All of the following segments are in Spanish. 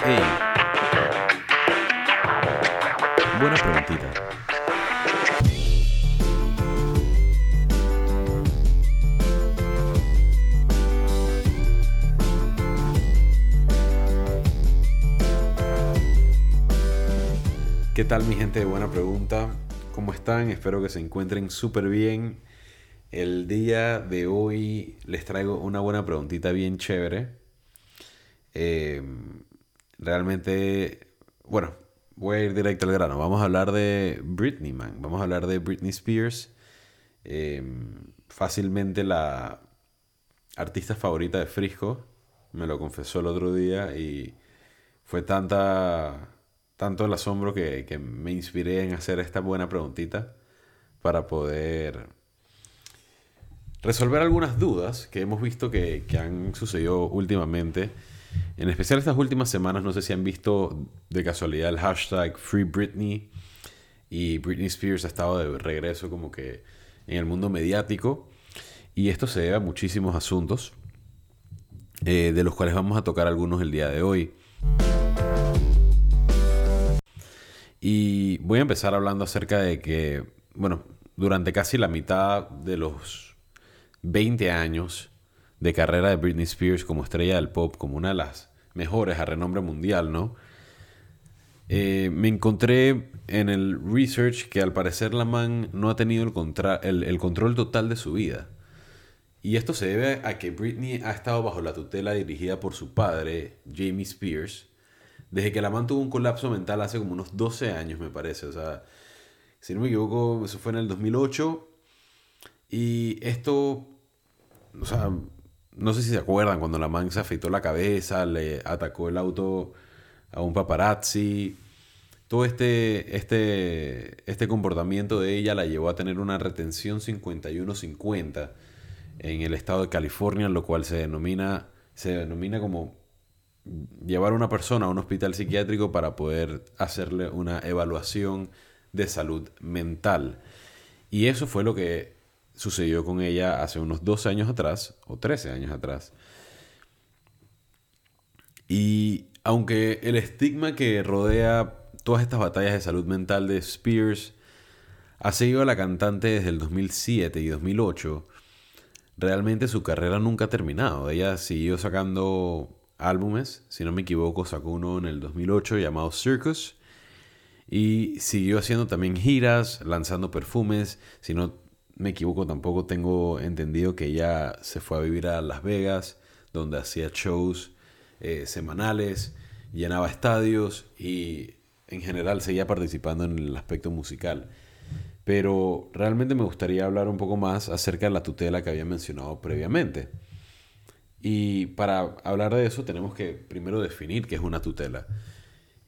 Buena preguntita. ¿Qué tal mi gente de Buena Pregunta? ¿Cómo están? Espero que se encuentren súper bien. El día de hoy les traigo una buena preguntita bien chévere. Eh, realmente, bueno, voy a ir directo al grano. Vamos a hablar de Britney, man. Vamos a hablar de Britney Spears. Eh, fácilmente la artista favorita de Frisco. Me lo confesó el otro día y fue tanta, tanto el asombro que, que me inspiré en hacer esta buena preguntita para poder resolver algunas dudas que hemos visto que, que han sucedido últimamente en especial estas últimas semanas, no sé si han visto de casualidad el hashtag Free Britney y Britney Spears ha estado de regreso como que en el mundo mediático y esto se debe a muchísimos asuntos eh, de los cuales vamos a tocar algunos el día de hoy. Y voy a empezar hablando acerca de que, bueno, durante casi la mitad de los 20 años de carrera de Britney Spears como estrella del pop, como una de las mejores a renombre mundial, ¿no? Eh, me encontré en el research que al parecer la man no ha tenido el, el, control total de su vida. Y esto se debe a que Britney ha estado bajo la tutela dirigida por su padre, Jamie Spears, desde que la man tuvo un colapso mental hace como unos 12 años, me parece. O sea, si no me equivoco, eso fue en el 2008. Y esto, o sea, no sé si se acuerdan, cuando la man se afeitó la cabeza, le atacó el auto a un paparazzi. Todo este, este, este comportamiento de ella la llevó a tener una retención 51-50 en el estado de California, lo cual se denomina, se denomina como llevar a una persona a un hospital psiquiátrico para poder hacerle una evaluación de salud mental. Y eso fue lo que sucedió con ella hace unos 12 años atrás, o 13 años atrás. Y aunque el estigma que rodea todas estas batallas de salud mental de Spears ha seguido a la cantante desde el 2007 y 2008, realmente su carrera nunca ha terminado. Ella siguió sacando álbumes, si no me equivoco, sacó uno en el 2008 llamado Circus. Y siguió haciendo también giras, lanzando perfumes. Si no me equivoco, tampoco tengo entendido que ella se fue a vivir a Las Vegas, donde hacía shows eh, semanales, llenaba estadios y en general seguía participando en el aspecto musical. Pero realmente me gustaría hablar un poco más acerca de la tutela que había mencionado previamente. Y para hablar de eso tenemos que primero definir qué es una tutela.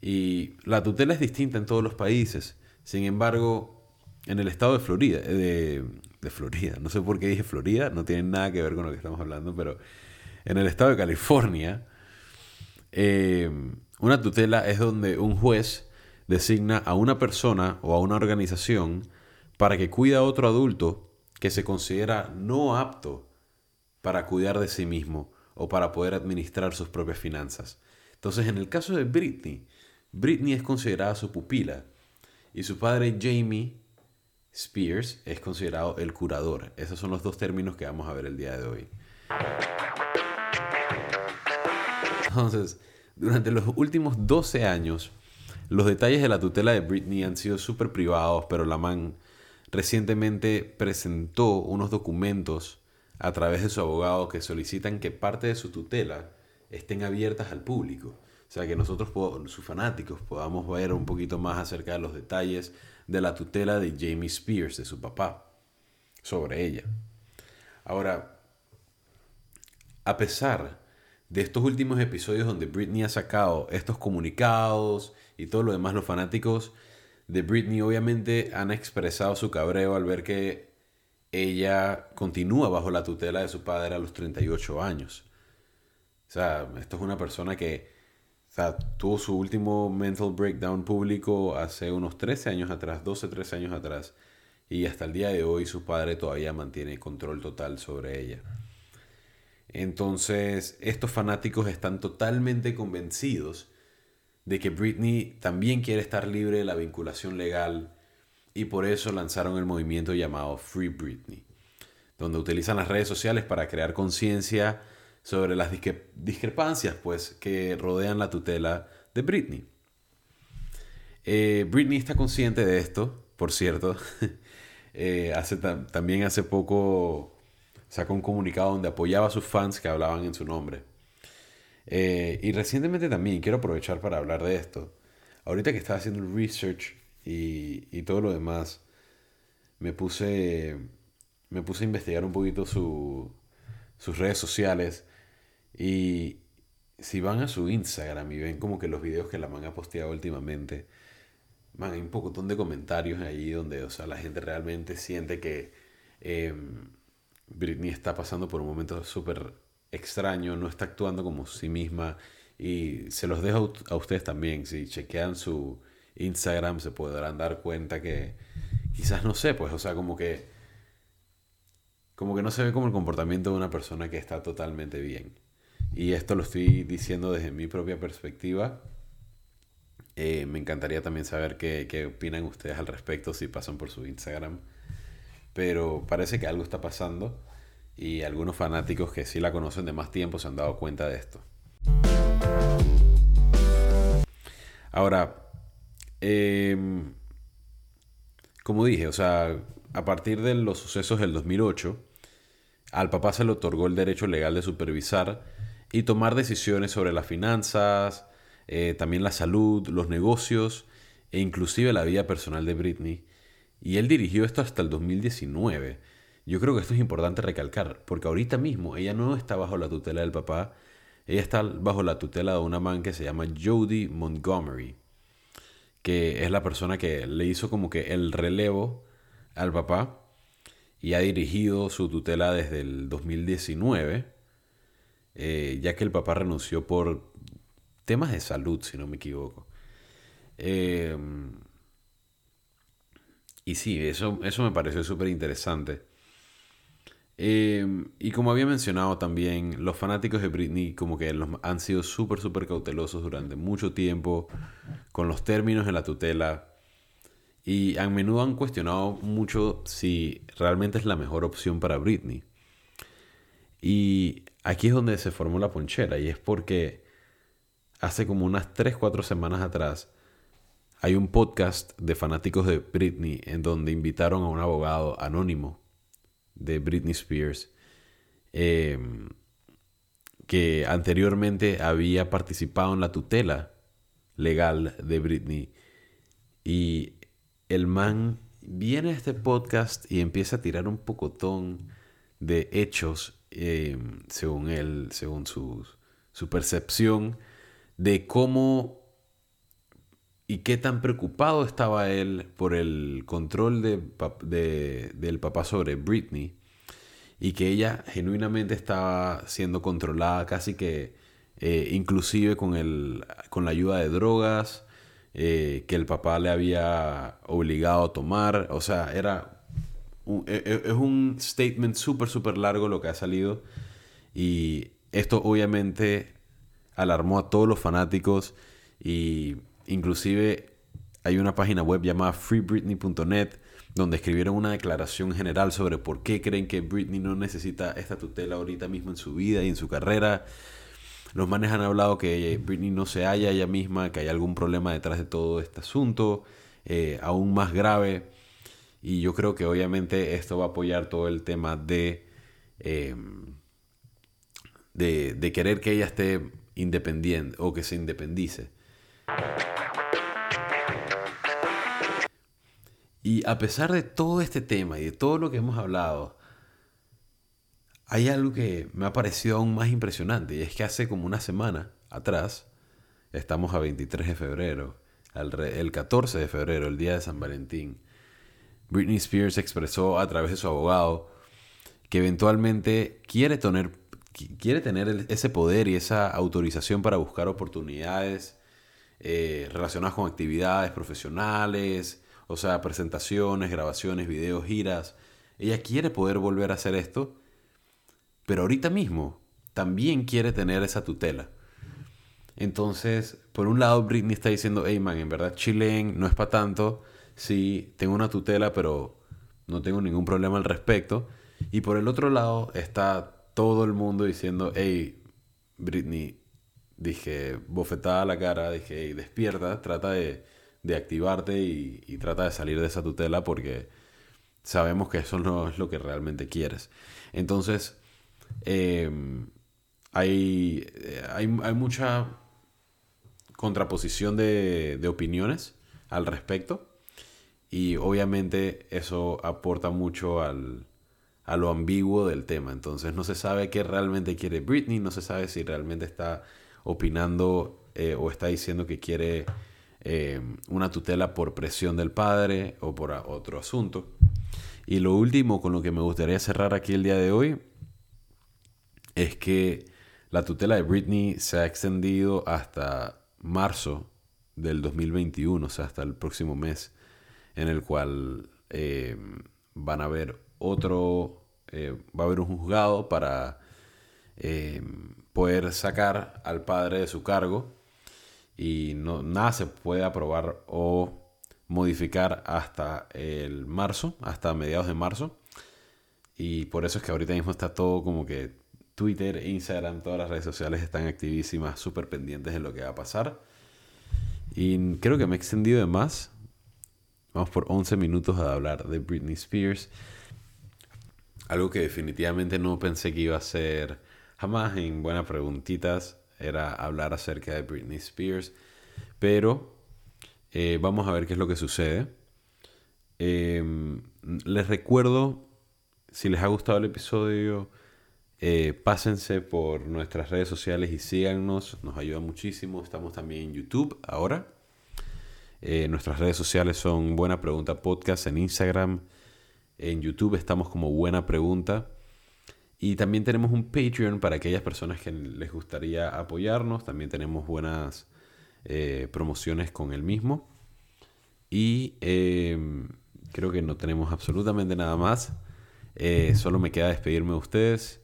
Y la tutela es distinta en todos los países. Sin embargo, en el estado de Florida, eh, de, Florida, no sé por qué dije Florida, no tiene nada que ver con lo que estamos hablando, pero en el estado de California, eh, una tutela es donde un juez designa a una persona o a una organización para que cuide a otro adulto que se considera no apto para cuidar de sí mismo o para poder administrar sus propias finanzas. Entonces, en el caso de Britney, Britney es considerada su pupila y su padre Jamie Spears es considerado el curador. Esos son los dos términos que vamos a ver el día de hoy. Entonces, durante los últimos 12 años, los detalles de la tutela de Britney han sido súper privados, pero la man recientemente presentó unos documentos a través de su abogado que solicitan que parte de su tutela estén abiertas al público. O sea, que nosotros, sus fanáticos, podamos ver un poquito más acerca de los detalles de la tutela de Jamie Spears, de su papá, sobre ella. Ahora, a pesar de estos últimos episodios donde Britney ha sacado estos comunicados y todo lo demás, los fanáticos de Britney obviamente han expresado su cabreo al ver que ella continúa bajo la tutela de su padre a los 38 años. O sea, esto es una persona que tuvo su último mental breakdown público hace unos 13 años atrás, 12, 13 años atrás. Y hasta el día de hoy su padre todavía mantiene control total sobre ella. Entonces, estos fanáticos están totalmente convencidos de que Britney también quiere estar libre de la vinculación legal y por eso lanzaron el movimiento llamado Free Britney, donde utilizan las redes sociales para crear conciencia sobre las discrepancias pues, que rodean la tutela de Britney. Eh, Britney está consciente de esto, por cierto. Eh, hace también hace poco sacó un comunicado donde apoyaba a sus fans que hablaban en su nombre. Eh, y recientemente también quiero aprovechar para hablar de esto. Ahorita que estaba haciendo el research y, todo lo demás, me puse, me puse a investigar un poquito sus redes sociales. Y si van a su Instagram y ven como que los videos que la man ha posteado últimamente, man, hay un poco de comentarios ahí donde, o sea, la gente realmente siente que em, Britney está pasando por un momento súper extraño, no está actuando como sí misma. Y se los dejo a ustedes también. Si chequean su Instagram, se podrán dar cuenta que quizás no sé, pues, o sea, como que. Como que no se ve como el comportamiento de una persona que está totalmente bien. Y esto lo estoy diciendo desde mi propia perspectiva. Eh, me encantaría también saber qué, qué opinan ustedes al respecto si pasan por su Instagram. Pero parece que algo está pasando y algunos fanáticos que sí la conocen de más tiempo se han dado cuenta de esto. Ahora, em, como dije, o sea, a partir de los sucesos del 2008, al papá se le otorgó el derecho legal de supervisar y tomar decisiones sobre las finanzas, eh, también la salud, los negocios e inclusive la vida personal de Britney. Y él dirigió esto hasta el 2019 yo creo que esto es importante recalcar, porque ahorita mismo ella no está bajo la tutela del papá, ella está bajo la tutela de una man que se llama Jodie Montgomery, que es la persona que le hizo como que el relevo al papá y ha dirigido su tutela desde el 2019, eh, ya que el papá renunció por temas de salud, si no me equivoco. Eh, y sí, eso, eso me pareció súper interesante. Em, y como había mencionado también, los fanáticos de Britney como que los, han sido súper, súper cautelosos durante mucho tiempo con los términos de la tutela. Y a menudo han cuestionado mucho si realmente es la mejor opción para Britney. Y aquí es donde se formó la ponchera. Y es porque hace como unas 3-4 semanas atrás hay un podcast de fanáticos de Britney en donde invitaron a un abogado anónimo de Britney Spears, em, que anteriormente había participado en la tutela legal de Britney. Y el man viene a este podcast y empieza a tirar un pocotón de hechos, em, según él, según su, su percepción, de cómo y qué tan preocupado estaba él por el control de, del papá sobre Britney y que ella genuinamente estaba siendo controlada casi que eh, inclusive con, el, con la ayuda de drogas eh, que el papá le había obligado a tomar. O sea, era e, e, es un statement súper, súper largo lo que ha salido y esto obviamente alarmó a todos los fanáticos y Inclusive hay una página web llamada freebritney.net donde escribieron una declaración general sobre por qué creen que Britney no necesita esta tutela ahorita mismo en su vida y en su carrera. Los manes han hablado que Britney no se halla ella misma, que hay algún problema detrás de todo este asunto, eh, aún más grave. Y yo creo que obviamente esto va a apoyar todo el tema de, em, de, de querer que ella esté independiente o que se independice. Y a pesar de todo este tema y de todo lo que hemos hablado, hay algo que me ha parecido aún más impresionante y es que hace como una semana atrás, estamos a 23 de febrero, el 14 de febrero, el día de San Valentín, Britney Spears expresó a través de su abogado que eventualmente quiere tener, quiere tener ese poder y esa autorización para buscar oportunidades eh, relacionadas con actividades profesionales, o sea, presentaciones, grabaciones, videos, giras. Ella quiere poder volver a hacer esto, pero ahorita mismo también quiere tener esa tutela. Entonces, por un lado Britney está diciendo, hey man, en verdad chilen, no es para tanto, sí, tengo una tutela, pero no tengo ningún problema al respecto. Y por el otro lado está todo el mundo diciendo, hey, Britney, dije, bofetada a la cara, dije, despierta, trata de, activarte y, trata de salir de esa tutela porque sabemos que eso no es lo que realmente quieres. Entonces, em, hay, hay, hay, mucha contraposición de, de opiniones al respecto y obviamente eso aporta mucho al, a lo ambiguo del tema. Entonces no se sabe qué realmente quiere Britney, no se sabe si realmente está opinando eh, o está diciendo que quiere eh, una tutela por presión del padre o por otro asunto. Y lo último con lo que me gustaría cerrar aquí el día de hoy es que la tutela de Britney se ha extendido hasta marzo del 2021, o sea, hasta el próximo mes, en el cual eh, van a haber otro, eh, va a haber un juzgado para eh, poder sacar al padre de su cargo y no, nada se puede aprobar o modificar hasta el marzo, hasta mediados de marzo. Y por eso es que ahorita mismo está todo como que Twitter, Instagram, todas las redes sociales están activísimas, súper pendientes de lo que va a pasar. Y creo que me he extendido de más. Vamos por 11 minutos a hablar de Britney Spears. Algo que definitivamente no pensé que iba a ser jamás en Buenas Preguntitas era hablar acerca de Britney Spears. Pero eh, vamos a ver qué es lo que sucede. Em, les recuerdo, si les ha gustado el episodio, eh, pásense por nuestras redes sociales y síganos, nos ayuda muchísimo. Estamos también en YouTube ahora. Eh, nuestras redes sociales son Buena Pregunta Podcast en Instagram, en YouTube estamos como Buena Pregunta. Y también tenemos un Patreon para aquellas personas que les gustaría apoyarnos. También tenemos buenas eh, promociones con el mismo. Y em, creo que no tenemos absolutamente nada más. Eh, solo me queda despedirme de ustedes.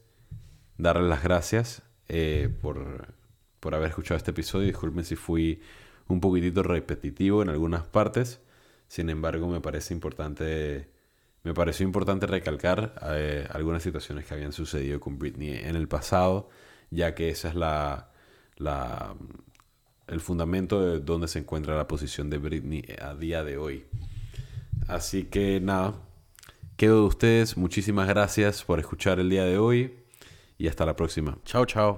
Darles las gracias eh, por, por haber escuchado este episodio. Disculpen si fui un poquitito repetitivo en algunas partes. Sin embargo, me parece importante me pareció importante recalcar eh, algunas situaciones que habían sucedido con Britney en el pasado, ya que esa es la, la el fundamento de donde se encuentra la posición de Britney a día de hoy. Así que nada, quedo de ustedes. Muchísimas gracias por escuchar el día de hoy y hasta la próxima. Chao, chao.